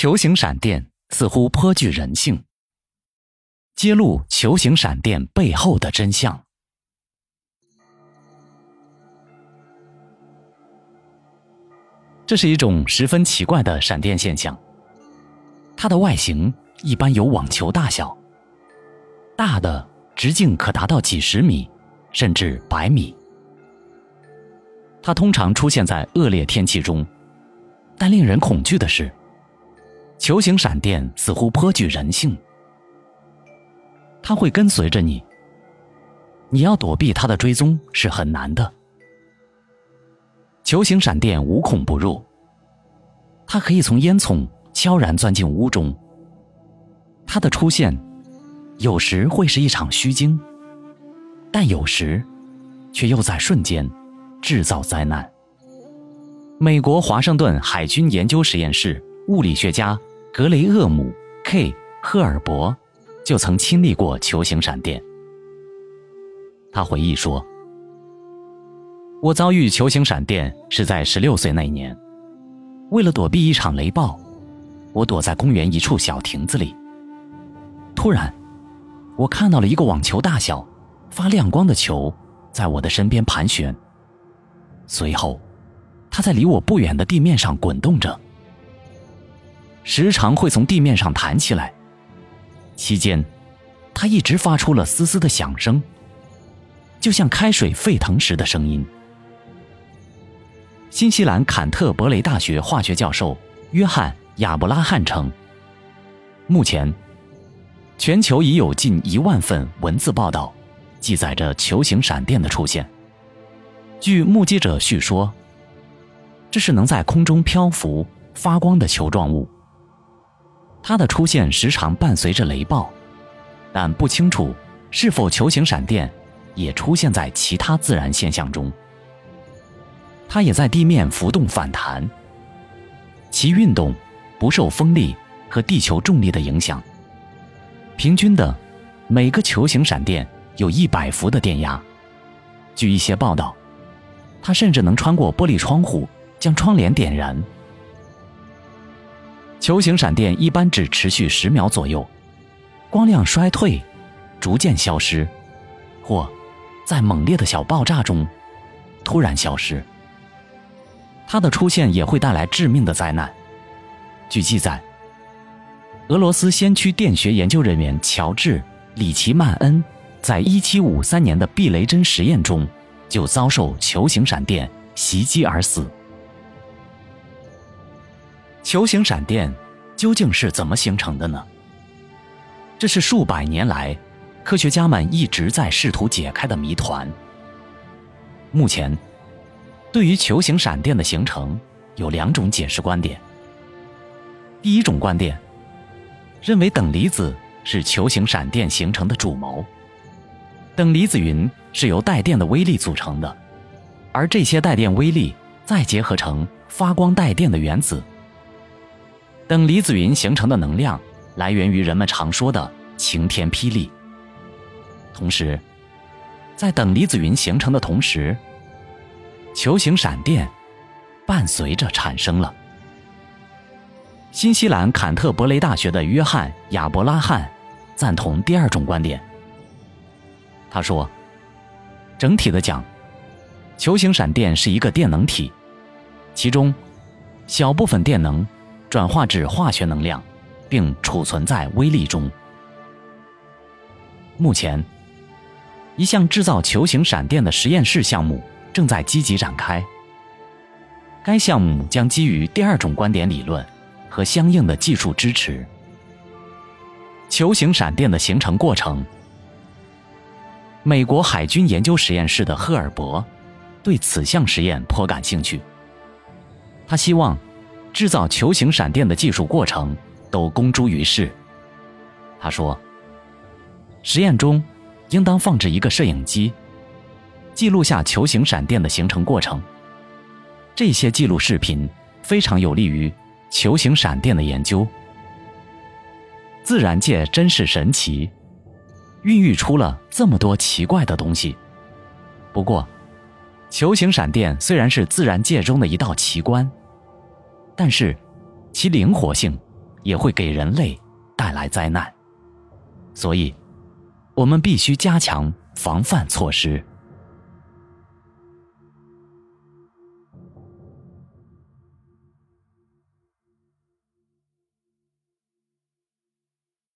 球形闪电似乎颇具人性，揭露球形闪电背后的真相。这是一种十分奇怪的闪电现象。它的外形一般有网球大小，大的直径可达到几十米，甚至百米。它通常出现在恶劣天气中，但令人恐惧的是，球形闪电似乎颇具人性。它会跟随着你，你要躲避它的追踪是很难的。球形闪电无孔不入，它可以从烟囱悄然钻进屋中。它的出现，有时会是一场虚惊，但有时，却又在瞬间。制造灾难。美国华盛顿海军研究实验室物理学家格雷厄姆 ·K· 赫尔伯就曾亲历过球形闪电。他回忆说：“我遭遇球形闪电是在十六岁那年，为了躲避一场雷暴，我躲在公园一处小亭子里。突然，我看到了一个网球大小、发亮光的球在我的身边盘旋。”随后，它在离我不远的地面上滚动着，时常会从地面上弹起来。期间，它一直发出了嘶嘶的响声，就像开水沸腾时的声音。新西兰坎特伯雷大学化学教授约翰亚伯拉罕称，目前，全球已有近一万份文字报道，记载着球形闪电的出现。据目击者叙说，这是能在空中漂浮、发光的球状物。它的出现时常伴随着雷暴，但不清楚是否球形闪电也出现在其他自然现象中。它也在地面浮动反弹，其运动不受风力和地球重力的影响。平均的，每个球形闪电有一百伏的电压。据一些报道。它甚至能穿过玻璃窗户，将窗帘点燃。球形闪电一般只持续十秒左右，光亮衰退，逐渐消失，或在猛烈的小爆炸中突然消失。它的出现也会带来致命的灾难。据记载，俄罗斯先驱电学研究人员乔治·里奇曼恩在1753年的避雷针实验中。就遭受球形闪电袭击而死。球形闪电究竟是怎么形成的呢？这是数百年来科学家们一直在试图解开的谜团。目前，对于球形闪电的形成有两种解释观点。第一种观点认为等离子是球形闪电形成的主谋。等离子云是由带电的微粒组成的，而这些带电微粒再结合成发光带电的原子。等离子云形成的能量来源于人们常说的晴天霹雳。同时，在等离子云形成的同时，球形闪电伴随着产生了。新西兰坎特伯雷大学的约翰亚伯拉罕赞同第二种观点。他说：“整体的讲，球形闪电是一个电能体，其中小部分电能转化至化学能量，并储存在微粒中。目前，一项制造球形闪电的实验室项目正在积极展开。该项目将基于第二种观点理论和相应的技术支持。球形闪电的形成过程。”美国海军研究实验室的赫尔伯对此项实验颇感兴趣。他希望制造球形闪电的技术过程都公诸于世。他说：“实验中应当放置一个摄影机，记录下球形闪电的形成过程。这些记录视频非常有利于球形闪电的研究。自然界真是神奇。”孕育出了这么多奇怪的东西。不过，球形闪电虽然是自然界中的一道奇观，但是其灵活性也会给人类带来灾难。所以，我们必须加强防范措施。